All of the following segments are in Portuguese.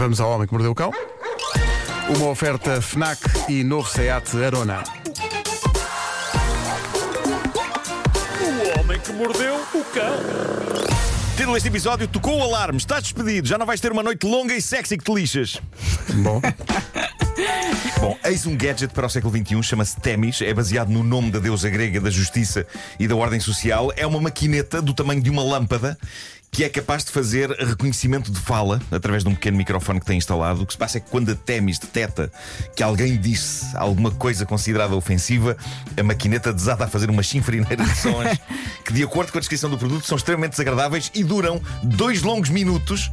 Vamos ao Homem que Mordeu o Cão. Uma oferta FNAC e novo SEAT Arona. O homem que mordeu o cão. Título deste episódio: Tocou o alarme, estás despedido, já não vais ter uma noite longa e sexy que te lixas. Bom, Bom, eis um gadget para o século XXI, chama-se Temis, é baseado no nome da deusa grega da justiça e da ordem social. É uma maquineta do tamanho de uma lâmpada que é capaz de fazer reconhecimento de fala através de um pequeno microfone que tem instalado. O que se passa é que quando a Temis detecta que alguém disse alguma coisa considerada ofensiva, a maquineta desata a fazer uma chinfrineira de sons que, de acordo com a descrição do produto, são extremamente desagradáveis e duram dois longos minutos.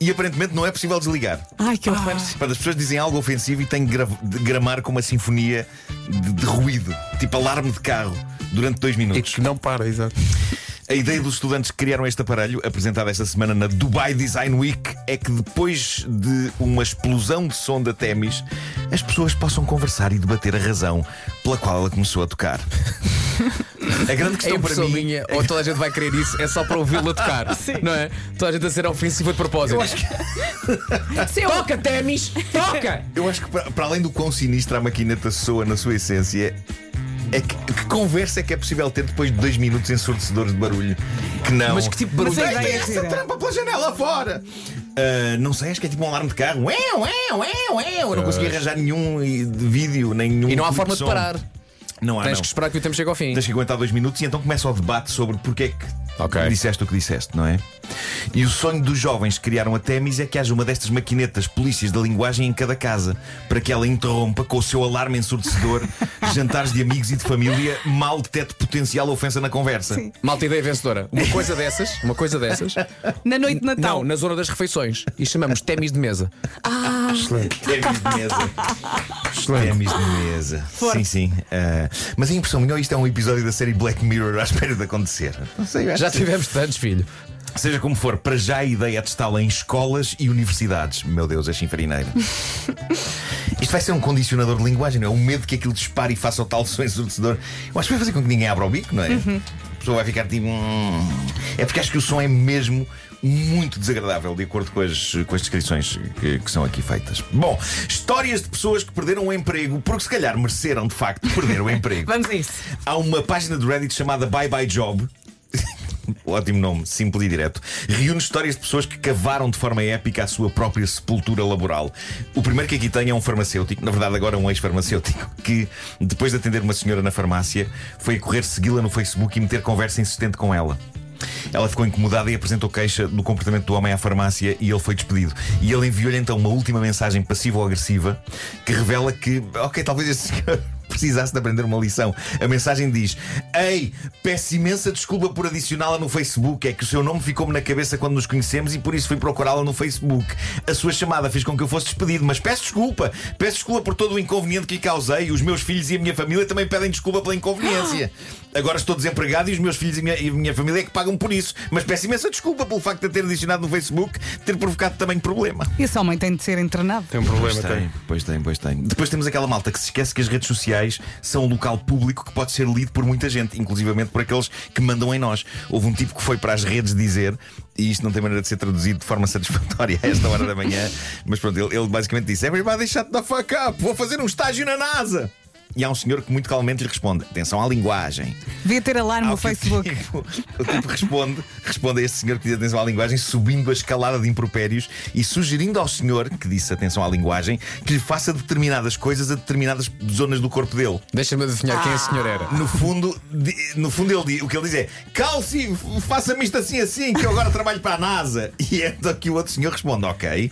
E aparentemente não é possível desligar. Ai, que horror. Quando as pessoas dizem algo ofensivo e têm que gra- de gramar com uma sinfonia de, de ruído, tipo alarme de carro, durante dois e minutos. que não para, exato. A ideia dos estudantes que criaram este aparelho, apresentado esta semana na Dubai Design Week, é que depois de uma explosão de som da Temis, as pessoas possam conversar e debater a razão pela qual ela começou a tocar. A grande É questão para impressão mim. minha, ou toda a gente vai querer isso, é só para ouvi-lo a tocar. Não é? Toda a gente a ser ofensiva de propósito. Eu- Toca, Temis! Toca! Eu acho que para, para além do quão sinistra a maquineta soa na sua essência, é que, que conversa é que é possível ter depois de dois minutos ensurdecedores de barulho? Que não. Mas que tipo de barulho é ideia que é essa trampa pela janela fora! Ah, não sei, acho que é tipo um alarme de carro. Ué, ué, ué, ué. Eu não consegui arranjar nenhum eh, de vídeo, nenhum. E não há forma de som. parar. Não há, Tens não. que esperar que o tempo chegue ao fim. Tens que aguentar dois minutos e então começa o debate sobre porque é que Ok. disseste o que disseste, não é? E o sonho dos jovens que criaram a Temis é que haja uma destas maquinetas polícias da linguagem em cada casa, para que ela interrompa com o seu alarme ensurdecedor jantares de amigos e de família, mal detete potencial ofensa na conversa. Sim. Malta ideia vencedora. Uma coisa dessas, uma coisa dessas. Na noite de Natal. Não, na zona das refeições. E chamamos Temis de mesa. Temis de mesa. Temis de mesa. Sim, sim. Ah, mas a impressão minha, isto é um episódio da série Black Mirror à espera de acontecer. Não sei, Já tivemos tantos, filho. Seja como for, para já a ideia é testá-la em escolas e universidades. Meu Deus, é chinfarineira. Isto vai ser um condicionador de linguagem, não é? O medo que aquilo dispare e faça o tal som ensurdecedor. Eu acho que vai fazer com que ninguém abra o bico, não é? A pessoa vai ficar tipo. "Hum". É porque acho que o som é mesmo muito desagradável, de acordo com as, com as descrições que, que são aqui feitas. Bom, histórias de pessoas que perderam o emprego porque se calhar mereceram de facto perder o emprego. Vamos a isso. Há uma página de Reddit chamada Bye Bye Job. Ótimo nome, simples e direto. Reúne histórias de pessoas que cavaram de forma épica a sua própria sepultura laboral. O primeiro que aqui tem é um farmacêutico, na verdade, agora um ex-farmacêutico, que, depois de atender uma senhora na farmácia, foi correr segui-la no Facebook e meter conversa insistente com ela. Ela ficou incomodada e apresentou queixa do comportamento do homem à farmácia e ele foi despedido. E ele enviou-lhe então uma última mensagem passiva ou agressiva que revela que, ok, talvez este senhor precisasse de aprender uma lição. A mensagem diz: Ei, peço imensa desculpa por adicioná-la no Facebook. É que o seu nome ficou-me na cabeça quando nos conhecemos e por isso fui procurá-la no Facebook. A sua chamada fez com que eu fosse despedido, mas peço desculpa. Peço desculpa por todo o inconveniente que lhe causei. Os meus filhos e a minha família também pedem desculpa pela inconveniência. Agora estou desempregado e os meus filhos e a minha, e a minha família é que pagam por isso. Mas peço imensa desculpa pelo facto de a ter adicionado no Facebook ter provocado também problema. Esse homem tem de ser internado. Tem um problema, Pois tem. tem, pois tem, pois tem. Depois temos aquela malta que se esquece que as redes sociais são um local público que pode ser lido por muita gente, inclusivamente por aqueles que mandam em nós. Houve um tipo que foi para as redes dizer, e isto não tem maneira de ser traduzido de forma satisfatória a esta hora da manhã, mas pronto, ele, ele basicamente disse: Everybody shut the fuck up, vou fazer um estágio na NASA. E há um senhor que muito calmamente lhe responde: Atenção à linguagem. Devia ter alarme no que o Facebook. tipo- O tipo responde, responde a este senhor que diz atenção à linguagem, subindo a escalada de impropérios e sugerindo ao senhor que disse atenção à linguagem que lhe faça determinadas coisas a determinadas zonas do corpo dele. Deixa-me adivinhar quem esse senhor era. No fundo, no fundo ele diz, o que ele diz é calce, faça-me isto assim assim, que eu agora trabalho para a NASA. E é então que o outro senhor responde, ok.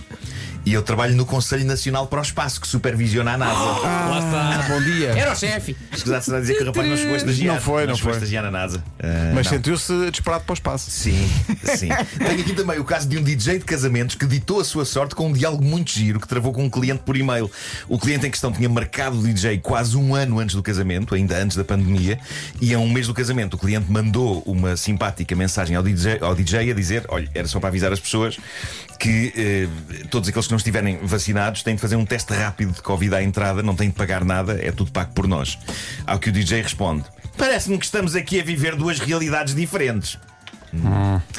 E eu trabalho no Conselho Nacional para o Espaço, que supervisiona a NASA. Lá está. Bom dia. Era o chefe. Escusado será dizer que o rapaz não chegou a estagiar. Não foi, não chegou a foi. estagiar na NASA. Ah, Mas não. sentiu-se disparado para o espaço. Sim, sim. Tenho aqui também o caso de um DJ de casamentos que ditou a sua sorte com um diálogo muito giro que travou com um cliente por e-mail. O cliente em questão tinha marcado o DJ quase um ano antes do casamento, ainda antes da pandemia, e a um mês do casamento o cliente mandou uma simpática mensagem ao DJ, ao DJ a dizer: Olha, era só para avisar as pessoas que eh, todos aqueles que não estiverem vacinados têm de fazer um teste rápido de Covid à entrada, não têm de pagar nada, é tudo pago por nós. Ao que o DJ responde: Parece-me que estamos aqui a viver duas realidades diferentes.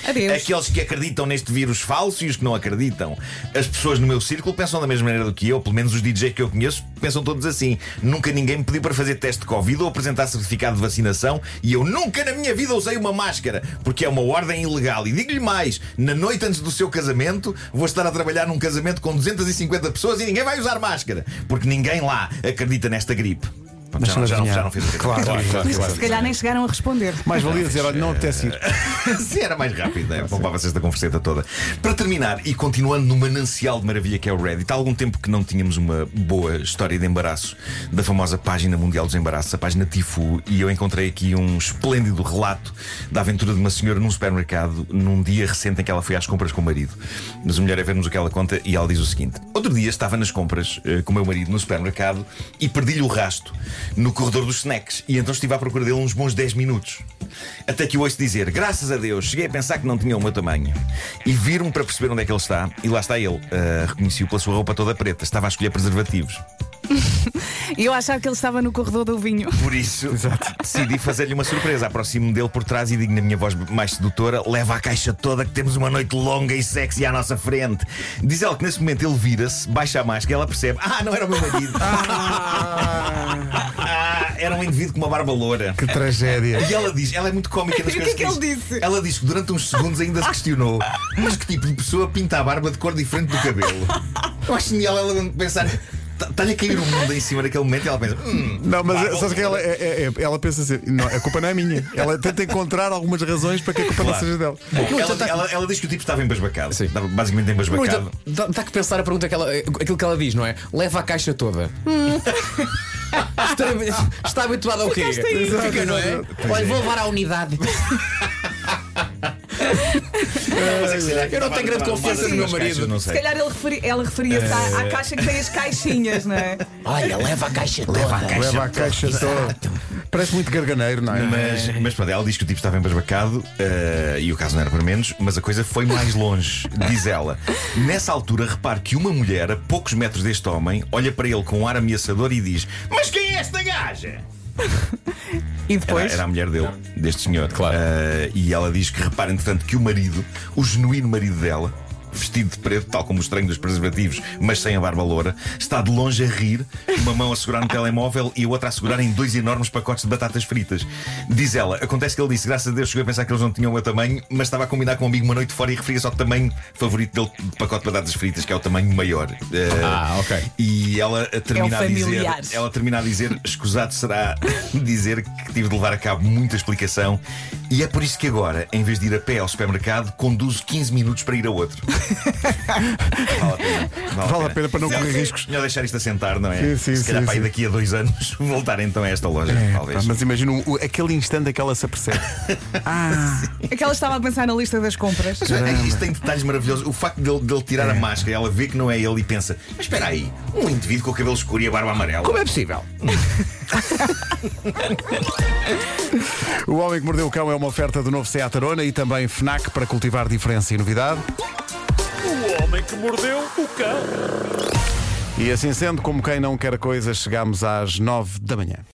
Adeus. Aqueles que acreditam neste vírus falso e os que não acreditam. As pessoas no meu círculo pensam da mesma maneira do que eu, pelo menos os DJs que eu conheço pensam todos assim. Nunca ninguém me pediu para fazer teste de Covid ou apresentar certificado de vacinação e eu nunca na minha vida usei uma máscara, porque é uma ordem ilegal. E digo-lhe mais: na noite antes do seu casamento, vou estar a trabalhar num casamento com 250 pessoas e ninguém vai usar máscara, porque ninguém lá acredita nesta gripe. Já, Deixa-me não- já, não, adivinhar. já não fez o Claro, claro, claro. Se calhar nem chegaram a responder. Mais valia dizer, olha, não apetece ir. Sim, era mais rápido, é? poupava-se esta converseta toda. Para terminar, e continuando no manancial de maravilha que é o Reddit, há algum tempo que não tínhamos uma boa história de embaraço da famosa página mundial dos embaraços, a página Tifu, e eu encontrei aqui um esplêndido relato da aventura de uma senhora num supermercado num dia recente em que ela foi às compras com o marido. Mas a mulher é ver-nos o que ela conta e ela diz o seguinte: Outro dia estava nas compras eh, com o meu marido no supermercado e perdi-lhe o rasto no corredor dos snacks e então estive à procura dele uns bons 10 minutos. Até que o ouço dizer, graças a Deus, cheguei a pensar que não tinha o meu tamanho. E vir-me para perceber onde é que ele está, e lá está ele. Ah, Reconheci-o pela sua roupa toda preta, estava a escolher preservativos. E eu achava que ele estava no corredor do vinho. Por isso, decidi fazer-lhe uma surpresa. Aproximo-me dele por trás e digo na minha voz mais sedutora: leva a caixa toda que temos uma noite longa e sexy à nossa frente. Diz ela que nesse momento ele vira-se, baixa a máscara e ela percebe: ah, não era o meu marido. Ah, era um indivíduo com uma barba loura. Que tragédia. E ela diz, ela é muito cómica nas E o coisas que é que ele diz. disse? Ela diz que durante uns segundos ainda se questionou: mas que tipo de pessoa pinta a barba de cor diferente do cabelo? Eu acho genial ela pensar. "Tá- Está-lhe a cair o mundo em cima naquele momento e ela pensa: hum, Não, mas barba sabes que ela, loura." é, é- é- ela pensa assim: não, a culpa não é minha. Ela tenta encontrar algumas razões para que a culpa não Claro. seja dela. Ela, ela- ela diz que o tipo estava embasbacado. Sim. Estava basicamente embasbacado. Dá, dá que pensar a pergunta que ela, aquilo que ela diz, não é? Leva a caixa toda. está, está habituado ao quê? Fica, não é? Olha, vou levar à unidade. É Eu não tenho grande a confiança no meu caixas, marido. Não Se sei. calhar ele referi- ela referia-se à, à caixa que tem as caixinhas, não é? Olha, leva a caixa toda. Leva a caixa toda. Parece muito garganeiro, não é? Mas, mas pronto, ela diz que o tipo estava embasbacado eh, e o caso não era para menos, mas a coisa foi mais longe. Diz ela: Nessa altura, repare que uma mulher, a poucos metros deste homem, olha para ele com um ar ameaçador e diz: Mas quem é esta gaja? E Era, depois. era a mulher dele, deste senhor. Claro. Eh, e ela diz que repara, entretanto, que o marido, o genuíno marido dela, vestido de preto, tal como o estranho dos preservativos, mas sem a barba loura, está de longe a rir, uma mão a segurar no telemóvel e a outra a segurar em dois enormes pacotes de batatas fritas. Diz ela, acontece que ele disse, graças a Deus, chegou a pensar que eles não tinham o meu tamanho, mas estava a combinar com um amigo uma noite fora e referia-se ao tamanho favorito dele de pacote de batatas fritas, que é o tamanho maior. Eh, Ah, ok. E ela a termina É a dizer, ela termina a dizer, escusado será dizer que tive de levar a cabo muita explicação e é por isso que agora, em vez de ir a pé ao supermercado, conduzo 15 minutos para ir a outro. Vale a pena. Vale a pena para não correr riscos. Melhor deixar isto assentar, não é? Sim, sim, Se calhar sim, para aí sim. daqui a dois anos voltar então a esta loja, É, talvez. pá, mas imagina o- aquele instante em que ela se apercebe. Ah, É que ela estava a pensar na lista das compras. Mas é, isto tem detalhes maravilhosos. O facto dele, dele tirar a máscara, ela vê que não é ele e pensa: Mas espera aí, um indivíduo com o cabelo escuro e a barba amarela. como é possível? o Homem que Mordeu o Cão é uma oferta do novo Seat Arona e também FNAC para cultivar diferença e novidade. O homem que mordeu o cão. E assim sendo, como quem não quer coisas, chegamos às nove da manhã.